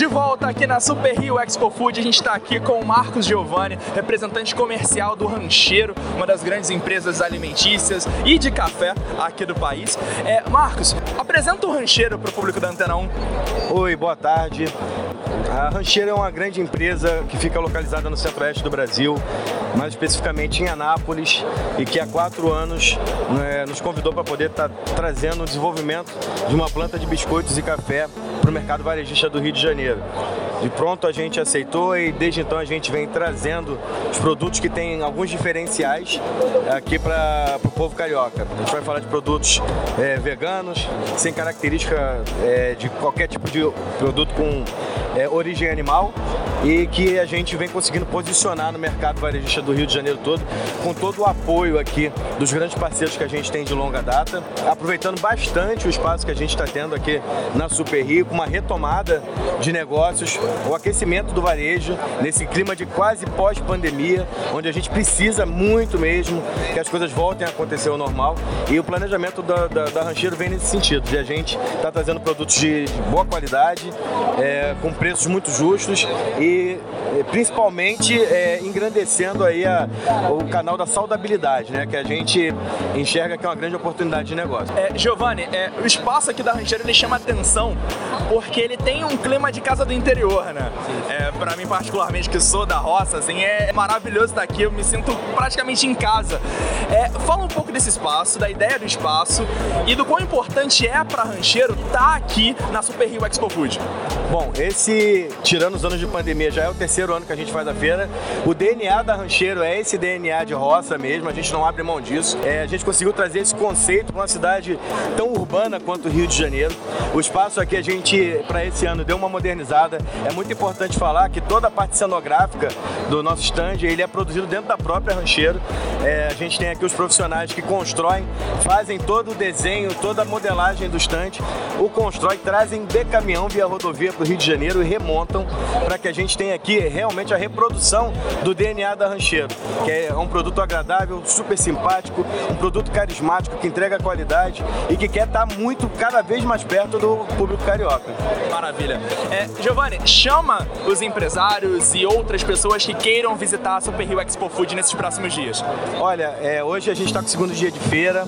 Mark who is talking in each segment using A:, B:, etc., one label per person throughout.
A: De volta aqui na Super Rio Expo Food, a gente está aqui com o Marcos Giovanni, representante comercial do Rancheiro, uma das grandes empresas alimentícias e de café aqui do país. É, Marcos, apresenta o Rancheiro para o público da Antena 1.
B: Oi, boa tarde. A Rancheiro é uma grande empresa que fica localizada no centro-oeste do Brasil, mais especificamente em Anápolis, e que há quatro anos né, nos convidou para poder estar tá trazendo o desenvolvimento de uma planta de biscoitos e café para o mercado varejista do Rio de Janeiro. De pronto a gente aceitou e desde então a gente vem trazendo os produtos que têm alguns diferenciais aqui para o povo carioca. A gente vai falar de produtos é, veganos, sem característica é, de qualquer tipo de produto com é, origem animal e que a gente vem conseguindo posicionar no mercado varejista do Rio de Janeiro todo, com todo o apoio aqui dos grandes parceiros que a gente tem de longa data, aproveitando bastante o espaço que a gente está tendo aqui na Super Rio, com uma retomada de negócios, o aquecimento do varejo, nesse clima de quase pós-pandemia, onde a gente precisa muito mesmo que as coisas voltem a acontecer ao normal. E o planejamento da, da, da Rancheiro vem nesse sentido, de a gente estar tá trazendo produtos de boa qualidade, é, com preços muito justos e e principalmente é, engrandecendo aí a, o canal da saudabilidade, né? Que a gente enxerga que é uma grande oportunidade de negócio.
A: É, Giovanni, é, o espaço aqui da Rancheira ele chama atenção porque ele tem um clima de casa do interior, né? É, para mim particularmente que sou da roça, assim, é maravilhoso estar aqui. Eu me sinto praticamente em casa. É, fala um pouco desse espaço, da ideia do espaço e do quão importante é para rancheiro estar tá aqui na Super Rio Expo Food.
B: Bom, esse tirando os anos de pandemia já é o terceiro ano que a gente faz a feira. O DNA da Rancheiro é esse DNA de roça mesmo, a gente não abre mão disso. É, a gente conseguiu trazer esse conceito para uma cidade tão urbana quanto o Rio de Janeiro. O espaço aqui a gente, para esse ano, deu uma modernizada. É muito importante falar que toda a parte cenográfica do nosso stand ele é produzido dentro da própria Rancheiro. É, a gente tem aqui os profissionais que constroem, fazem todo o desenho, toda a modelagem do stand, o constrói, trazem de caminhão via rodovia para o Rio de Janeiro e remontam para que a gente tem aqui realmente a reprodução do DNA da Rancheiro, que é um produto agradável, super simpático, um produto carismático que entrega qualidade e que quer estar muito, cada vez mais perto do público carioca.
A: Maravilha. É, Giovanni, chama os empresários e outras pessoas que queiram visitar a Super Rio Expo Food nesses próximos dias.
B: Olha, é, hoje a gente está com o segundo dia de feira,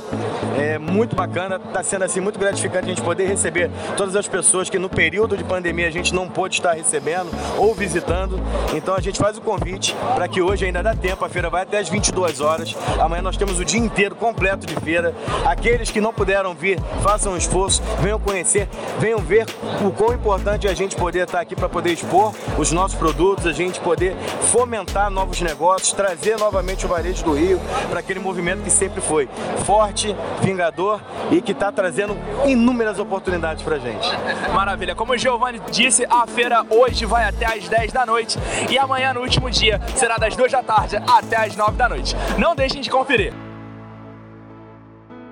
B: é muito bacana, está sendo assim muito gratificante a gente poder receber todas as pessoas que no período de pandemia a gente não pôde estar recebendo ou visitando. Então a gente faz o convite para que hoje ainda dá tempo, a feira vai até as 22 horas. Amanhã nós temos o dia inteiro completo de feira. Aqueles que não puderam vir, façam um esforço, venham conhecer, venham ver o quão importante é a gente poder estar aqui para poder expor os nossos produtos, a gente poder fomentar novos negócios, trazer novamente o varejo do Rio para aquele movimento que sempre foi forte, vingador e que está trazendo inúmeras oportunidades para a gente.
A: Maravilha. Como o Giovanni disse, a feira hoje vai até às 10 da noite e amanhã, no último dia, será das 2 da tarde até às 9 da noite. Não deixem de conferir.